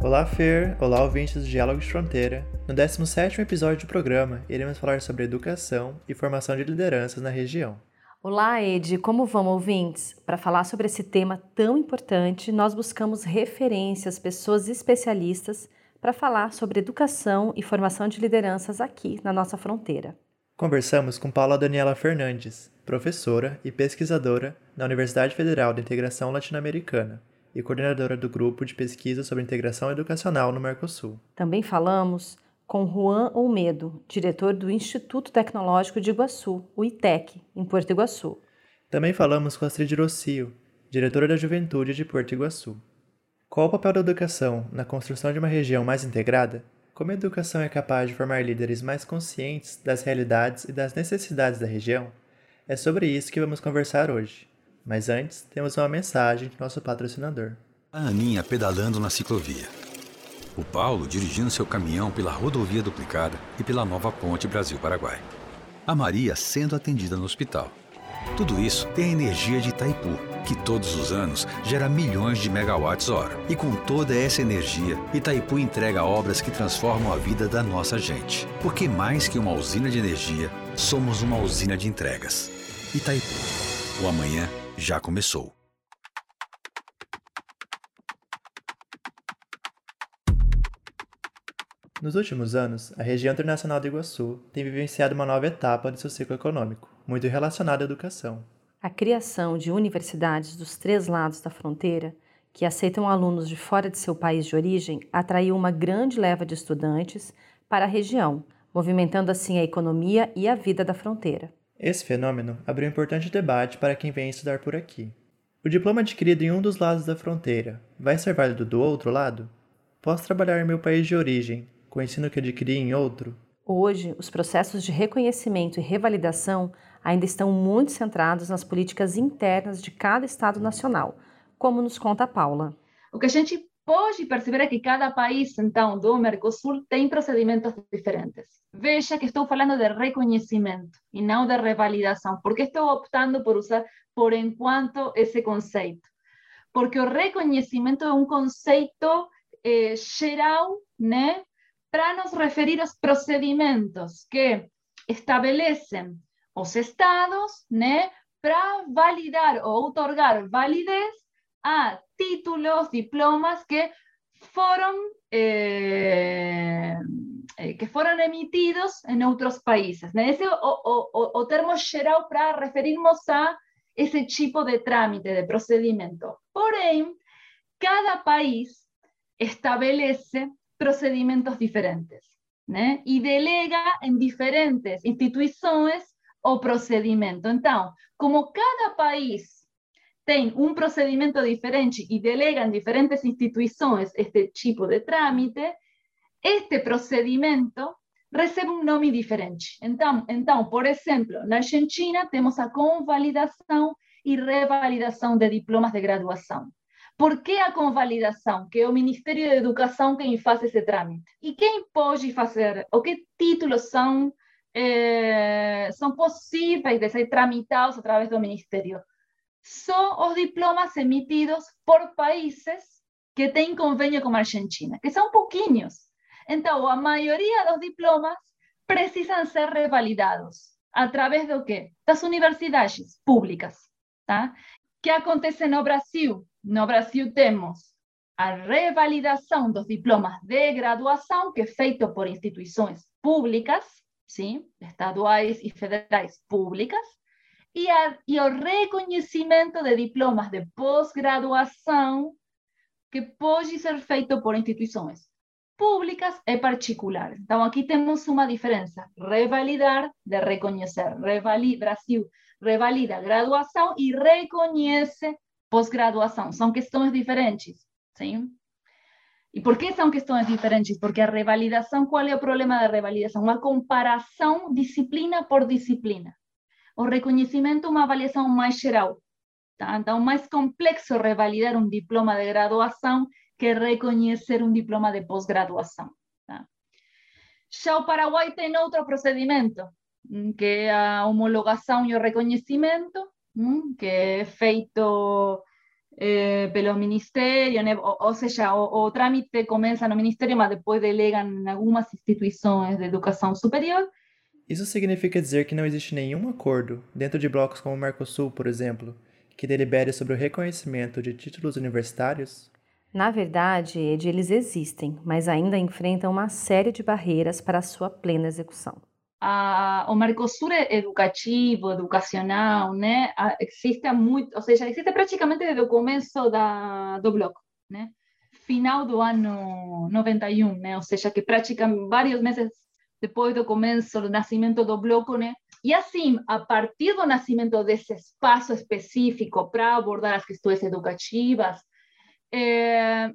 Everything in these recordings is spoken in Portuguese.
Olá, Fer! Olá, ouvintes do Diálogo de Fronteira! No 17º episódio do programa, iremos falar sobre educação e formação de lideranças na região. Olá, Ed! Como vão, ouvintes? Para falar sobre esse tema tão importante, nós buscamos referências, pessoas especialistas para falar sobre educação e formação de lideranças aqui na nossa fronteira. Conversamos com Paula Daniela Fernandes, professora e pesquisadora na Universidade Federal da Integração Latino-Americana e coordenadora do grupo de pesquisa sobre integração educacional no Mercosul. Também falamos com Juan Olmedo, diretor do Instituto Tecnológico de Iguaçu, o ITEC, em Porto Iguaçu. Também falamos com Astrid Rocio, diretora da Juventude de Porto Iguaçu. Qual o papel da educação na construção de uma região mais integrada? Como a educação é capaz de formar líderes mais conscientes das realidades e das necessidades da região? É sobre isso que vamos conversar hoje. Mas antes, temos uma mensagem de nosso patrocinador. A Aninha pedalando na ciclovia. O Paulo dirigindo seu caminhão pela rodovia duplicada e pela nova ponte Brasil-Paraguai. A Maria sendo atendida no hospital. Tudo isso tem a energia de Itaipu, que todos os anos gera milhões de megawatts-hora. E com toda essa energia, Itaipu entrega obras que transformam a vida da nossa gente. Porque mais que uma usina de energia, somos uma usina de entregas. Itaipu. O amanhã já começou. Nos últimos anos, a região internacional do Iguaçu tem vivenciado uma nova etapa de seu ciclo econômico, muito relacionada à educação. A criação de universidades dos três lados da fronteira, que aceitam alunos de fora de seu país de origem, atraiu uma grande leva de estudantes para a região, movimentando assim a economia e a vida da fronteira. Esse fenômeno abriu um importante debate para quem vem estudar por aqui. O diploma adquirido em um dos lados da fronteira vai ser válido do outro lado? Posso trabalhar em meu país de origem, com o ensino que adquiri em outro? Hoje, os processos de reconhecimento e revalidação ainda estão muito centrados nas políticas internas de cada Estado nacional, como nos conta a Paula. O que a gente pode perceber que cada país, então, do Mercosul tem procedimentos diferentes. Veja que estou falando de reconhecimento e não de revalidação. Por que estou optando por usar por enquanto esse conceito? Porque o reconhecimento é um conceito eh, geral, né? para nos referir aos procedimentos que estabelecem os estados né, para validar ou otorgar validez a títulos, diplomas que foram, eh, que foram emitidos em outros países. O, o, o termo para referirmos a esse tipo de trâmite, de procedimento. Porém, cada país estabelece procedimentos diferentes e delega em diferentes instituições o procedimento. Então, como cada país tem um procedimento diferente e delega em diferentes instituições este tipo de trâmite, este procedimento recebe um nome diferente. Então, então, por exemplo, na Argentina temos a convalidação e revalidação de diplomas de graduação. Por que a convalidação? Que é o Ministério da Educação quem faz esse trâmite. E quem pode fazer? O que títulos são, é, são possíveis de ser tramitados através do Ministério? São os diplomas emitidos por países que têm convênio com a Argentina, que são pouquinhos. Então, a maioria dos diplomas precisam ser revalidados. Através do quê? Das universidades públicas. Tá? que acontece no Brasil? No Brasil temos a revalidação dos diplomas de graduação, que é feito por instituições públicas, sim, estaduais e federais públicas, e, a, e o reconhecimento de diplomas de pós-graduação, que pode ser feito por instituições públicas e particulares. Então, aqui temos uma diferença: revalidar de reconhecer. Revali, Brasil revalida graduação e reconhece pós-graduação. São questões diferentes, sim? E por que são questões diferentes? Porque a revalidação, qual é o problema da revalidação? Uma comparação disciplina por disciplina. O reconhecimento é uma avaliação mais geral. Tá? Então, mais complexo revalidar um diploma de graduação que reconhecer um diploma de pós-graduação. Tá? Já o Paraguai tem outro procedimento, que é a homologação e o reconhecimento, que é feito eh, pelo Ministerio, o, sea, o, trámite comienza en el Ministerio, mas después delegan en algunas instituciones de educación superior. Isso significa dizer que não existe nenhum acordo, dentro de blocos como o Mercosul, por exemplo, que delibere sobre o reconhecimento de títulos universitários? Na verdade, Ed, eles existem, mas ainda enfrentam uma série de barreiras para a sua plena execução. A, o Mercosul educativo, educacional, né, existe muito, ou seja, existe praticamente desde o começo da, do bloco, né? Final do ano 91, né? Ou seja, que praticamente vários meses depois do começo do nascimento do bloco, né? E assim, a partir do nascimento desse espaço específico para abordar as questões educativas, eh,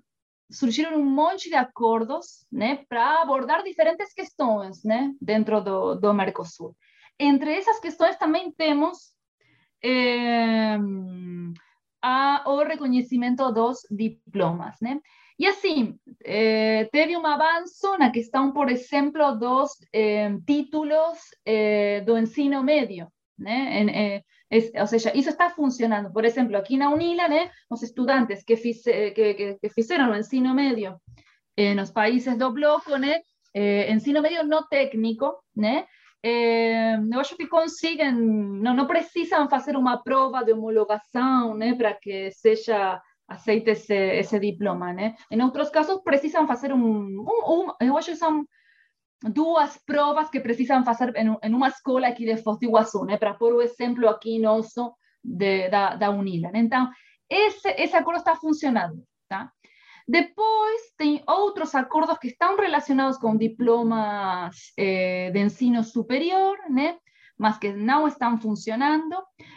surgiram um monte de acordos né, para abordar diferentes questões né, dentro do, do Mercosul. Entre essas questões também temos eh, a, o reconhecimento dos diplomas. Né? E assim, eh, teve um avanço na questão, por exemplo, dos eh, títulos eh, ensino médio. Né? En, eh, es, o sea, eso está funcionando. Por ejemplo, aquí en UNILA, ¿né? los estudiantes que, fice, que, que, que fizeram o ensino médio países do bloco, né? Eh, ensino medio no técnico, né? Eh, eu acho que conseguem, não, não precisam fazer uma prova de homologação né, para que seja aceite esse, esse diploma. Né? Em outros casos, precisam fazer um, um, um eu acho que são duas provas que precisam fazer em, em uma escola aqui de Foz do Iguaçu, né, para pôr o exemplo aqui nosso de, da, da Unila. Né? Então, esse, esse acordo está funcionando. Tá? Depois, tem outros acordos que estão relacionados com diplomas eh, de ensino superior, né? mas que não estão funcionando.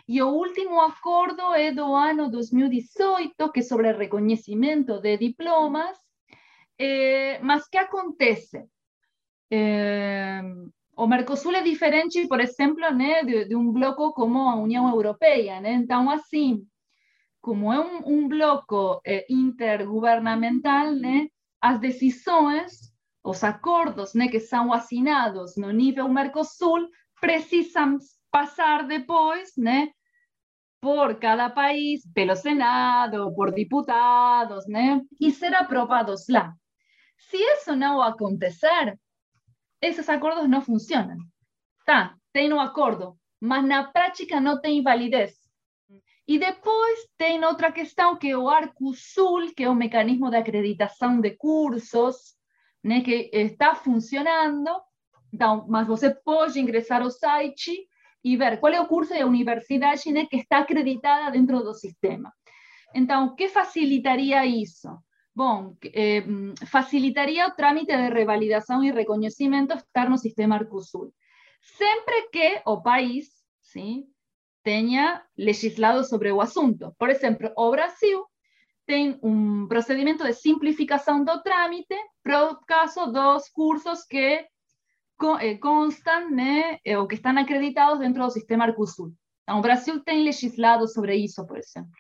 E o último acordo é do ano 2018, que é sobre reconhecimento de diplomas. Eh, mas que acontece? Eh, o Mercosul é diferente, por exemplo, né, de, de, um bloco como a União Europeia. Né? Então, assim, como é um, um bloco eh, intergovernamental, né, as decisões, os acordos que são assinados no nível Mercosul precisam passar depois né, por cada país, pelo Senado, por diputados, né, e ser aprovados lá. Se isso não acontecer, esses acordos não funcionam. Tá, tem um acordo, mas na prática não tem validez. E depois tem outra questão que é o Arcosul, que é o mecanismo de acreditação de cursos, né, que está funcionando. Então, mas você pode ingressar ao site e ver qual é o curso e a universidade né, que está acreditada dentro do sistema. Então, o que facilitaria isso? Bom, eh, facilitaria o trámite de revalidação e reconhecimento estar no sistema Arcosul. Sempre que o país sim, tenha legislado sobre o assunto. Por exemplo, o Brasil tem um procedimento de simplificação do trâmite para o caso dos cursos que eh, constam né, eh, ou que estão acreditados dentro do sistema Arcosul. Então, o Brasil tem legislado sobre isso, por exemplo.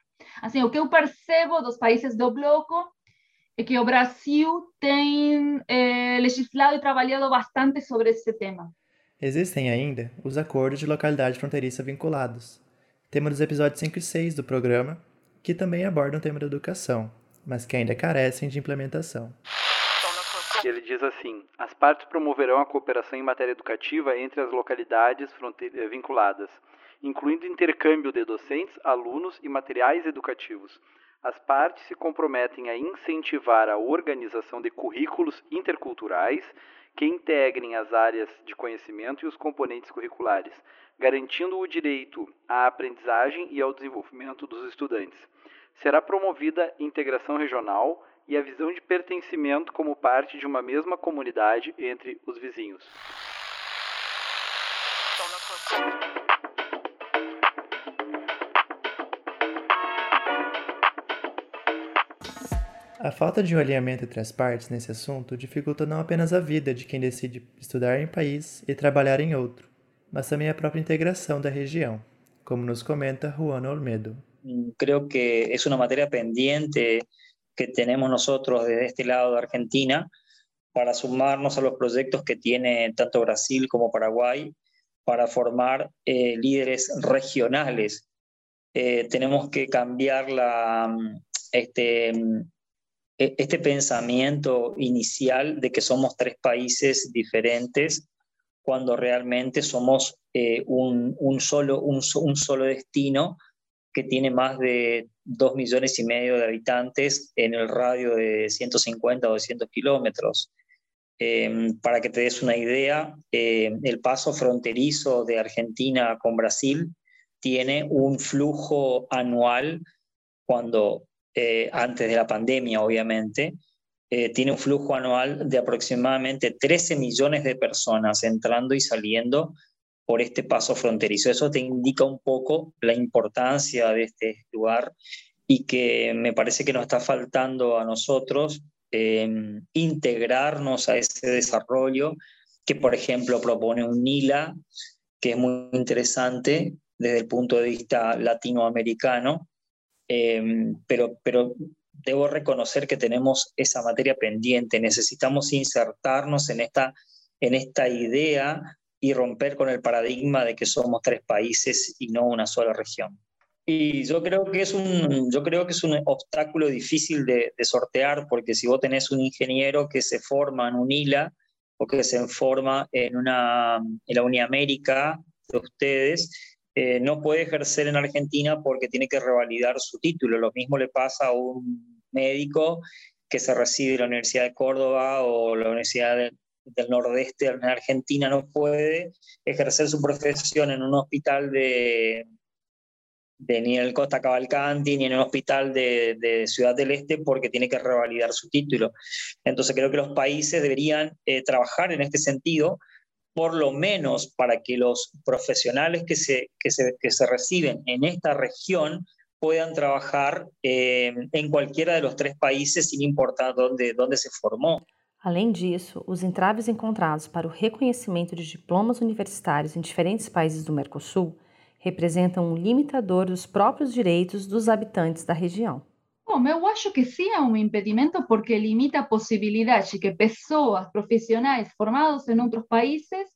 Assim, o que eu percebo dos países do bloco é que o Brasil tem é, legislado e trabalhado bastante sobre esse tema. Existem ainda os acordos de localidade fronteiriça vinculados. Temos os episódios 5 e 6 do programa, que também abordam o tema da educação, mas que ainda carecem de implementação. Ele diz assim: as partes promoverão a cooperação em matéria educativa entre as localidades eh, vinculadas, incluindo intercâmbio de docentes, alunos e materiais educativos as partes se comprometem a incentivar a organização de currículos interculturais que integrem as áreas de conhecimento e os componentes curriculares, garantindo o direito à aprendizagem e ao desenvolvimento dos estudantes. Será promovida integração regional e a visão de pertencimento como parte de uma mesma comunidade entre os vizinhos. A falta de um alinhamento entre as partes nesse assunto dificulta não apenas a vida de quem decide estudar em um país e trabalhar em outro, mas também a própria integração da região, como nos comenta Juan Olmedo. Creo que es una materia pendiente que tenemos nosotros desde este lado de Argentina para sumarnos a los proyectos que tiene tanto Brasil como Paraguay para formar eh, líderes regionales eh, tenemos que cambiar la, este, este pensamiento inicial de que somos tres países diferentes cuando realmente somos eh, un, solo, un, solo destino que tiene más de dos millones y medio de habitantes en el radio de 150 o 200 kilómetros. Em, para que te des una idea, em, el paso fronterizo de Argentina con Brasil tiene un flujo anual cuando eh, antes de la pandemia, obviamente, eh, tiene un flujo anual de aproximadamente 13 millones de personas entrando y saliendo por este paso fronterizo. Eso te indica un poco la importancia de este lugar y que me parece que nos está faltando a nosotros em, integrarnos a ese desarrollo que, por ejemplo, propone un NILA, que es muy interesante desde el punto de vista latinoamericano, Em, pero, pero debo reconocer que tenemos esa materia pendiente, necesitamos insertarnos en esta, en esta idea y romper con el paradigma de que somos tres países y no una sola región. Y yo creo que es un, yo creo que es un obstáculo difícil de, de sortear, porque si vos tenés un ingeniero que se forma en un ILA o que se forma en, una, en la Uniamérica de ustedes, eh, no puede ejercer en Argentina porque tiene que revalidar su título. Lo mismo le pasa a un médico que se recibe en la Universidad de Córdoba o la Universidad del Nordeste en Argentina, no puede ejercer su profesión en un hospital de, de ni en el Costa Cavalcanti ni en un hospital de, Ciudad del Este porque tiene que revalidar su título. Entonces creo que los países deberían eh, trabajar en este sentido por lo menos para que los profesionales que se, que se, que se reciben en esta región puedan trabajar eh, em cualquiera de los tres países, sin importar dónde, dónde se formou. Além disso, os entraves encontrados para o reconhecimento de diplomas universitários em diferentes países do Mercosul representam um limitador dos próprios direitos dos habitantes da região. Bom, eu acho que sim é um impedimento porque limita a possibilidade de que pessoas profissionais formadas em outros países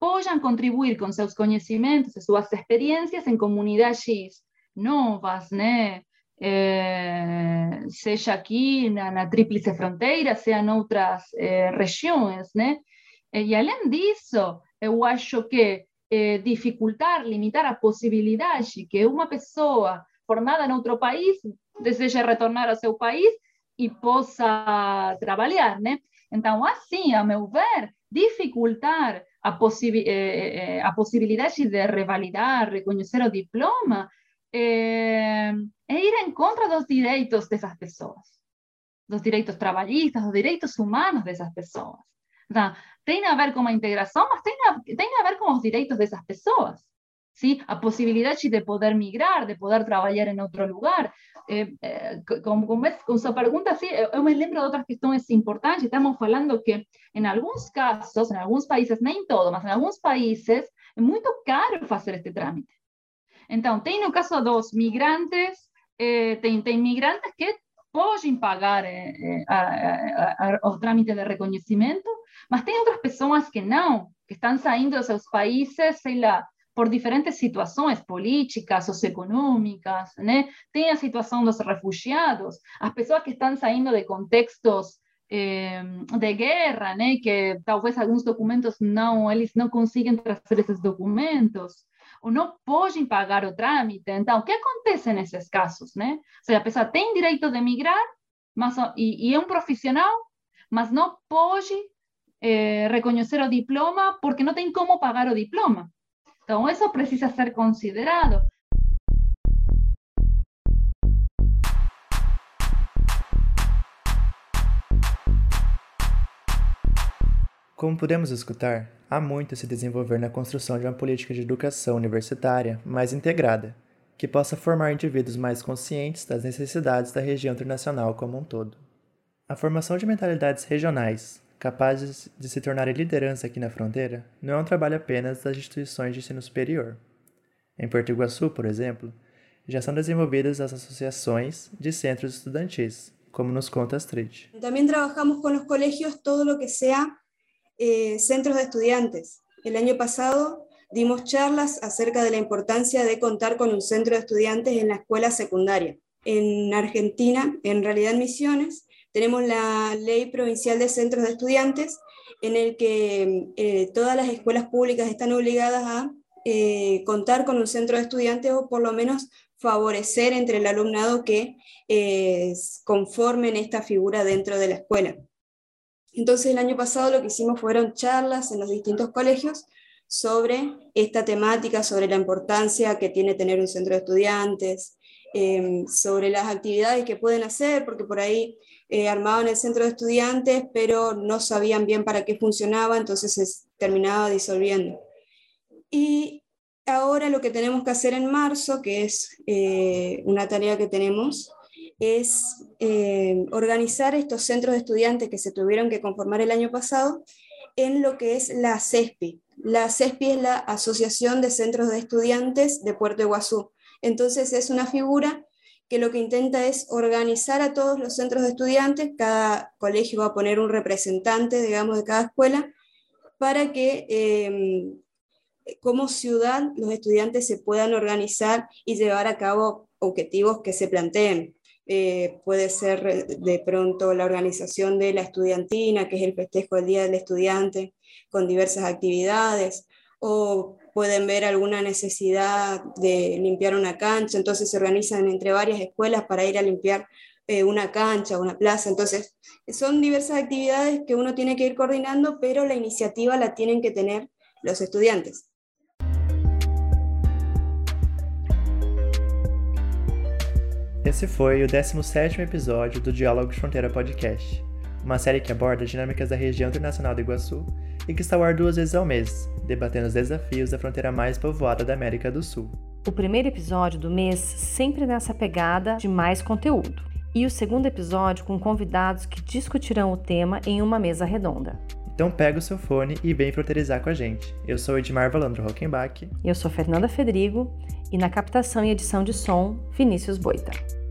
possam contribuir com seus conhecimentos e suas experiências em comunidades novas, né? É, seja aqui na, na Tríplice Fronteira, seja em outras é, regiões, né? E além disso, eu acho que é, dificultar, limitar a possibilidade que uma pessoa formada em outro país deseje retornar ao seu país e possa trabalhar, né? Então, assim, a meu ver, dificultar a, possi eh, a possibilidade de revalidar, reconhecer o diploma, eh, é ir em contra dos direitos dessas pessoas, dos direitos trabalhistas, dos direitos humanos dessas pessoas. Então, tem a ver com a integração, mas tem a, tem a ver com os direitos dessas pessoas. ¿Sí? a posibilidade de poder migrar, de poder trabalhar em outro lugar. Eh, eh, es, con su pregunta, sí, eu me lembro de outras questões importantes. Estamos falando que, em alguns casos, em alguns países, nem todo, mas em alguns países, é muito caro fazer este trâmite. Então, tem no caso dos migrantes, eh, tem, migrantes que podem pagar eh, eh a, trâmite de reconhecimento, mas tem outras pessoas que não, que estão saindo dos seus países, sei lá, por diferentes situações políticas, socioeconômicas, né? Tem a situação dos refugiados, as pessoas que estão saindo de contextos eh, de guerra, né? Que talvez alguns documentos não, eles não conseguem trazer esses documentos, ou não podem pagar o trâmite. Então, o que acontece nesses casos, né? Ou seja, a pessoa tem direito de migrar, mas, e, e é um profissional, mas não pode eh, reconhecer o diploma porque não tem como pagar o diploma. Então, isso precisa ser considerado. Como podemos escutar, há muito a se desenvolver na construção de uma política de educação universitária mais integrada, que possa formar indivíduos mais conscientes das necessidades da região internacional como um todo. A formação de mentalidades regionais, capazes de se tornarem liderança aqui na fronteira, não é um trabalho apenas das instituições de ensino superior. Em Porto Iguaçu, por exemplo, já são desenvolvidas as associações de centros estudantis, como nos conta Astrid. Também trabalhamos com os colegios todo lo que sea eh, centros de estudiantes. El año pasado dimos charlas acerca de la importancia de contar con un centro de estudiantes en la escuela secundaria. En Argentina, en realidad en Misiones, tenemos la ley provincial de centros de estudiantes en el que eh, todas las escuelas públicas están obligadas a eh, contar con un centro de estudiantes o por lo menos favorecer entre el alumnado que eh, conformen esta figura dentro de la escuela. Entonces el año pasado lo que hicimos fueron charlas en los distintos colegios sobre esta temática, sobre la importancia que tiene tener un centro de estudiantes, em, sobre las actividades que pueden hacer, porque por ahí eh, armaban el centro de estudiantes, pero no sabían bien para qué funcionaba, entonces se terminaba disolviendo. Y ahora lo que tenemos que hacer en marzo, que es eh, una tarea que tenemos, es eh, organizar estos centros de estudiantes que se tuvieron que conformar el año pasado en lo que es la CESPI, la CESPI es la Asociación de Centros de Estudiantes de Puerto Iguazú. Entonces es una figura que lo que intenta es organizar a todos los centros de estudiantes, cada colegio va a poner un representante, digamos, de cada escuela, para que em, como ciudad los estudiantes se puedan organizar y llevar a cabo objetivos que se planteen. Eh, puede ser de pronto la organización de la estudiantina, que es el festejo del Día del Estudiante, con diversas actividades, o pueden ver alguna necesidad de limpiar una cancha, entonces se organizan entre varias escuelas para ir a limpiar eh, una cancha, una plaza, entonces son diversas actividades que uno tiene que ir coordinando, pero la iniciativa la tienen que tener los estudiantes. Esse foi o 17º episódio do Diálogos Fronteira Podcast, uma série que aborda dinâmicas da região internacional do Iguaçu e que está ao ar duas vezes ao mês, debatendo os desafios da fronteira mais povoada da América do Sul. O primeiro episódio do mês sempre nessa pegada de mais conteúdo, e o segundo episódio com convidados que discutirão o tema em uma mesa redonda. Então pega o seu fone e vem fronteirizar com a gente. Eu sou Edmar Valandro Rockenbach. Eu sou Fernanda Federigo e na captação e edição de som, Vinícius Boita.